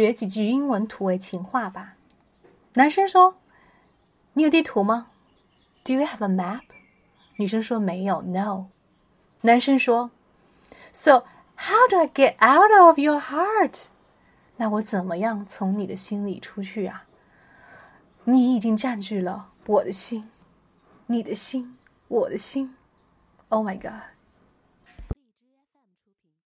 学几句英文土味情话吧。男生说你有地图吗？Do you have a map 女生说没有。No 男生说 so how do i get out of your heart 那我怎么样从你的心里出去啊？你已经占据了我的心你的心我的心。Oh my god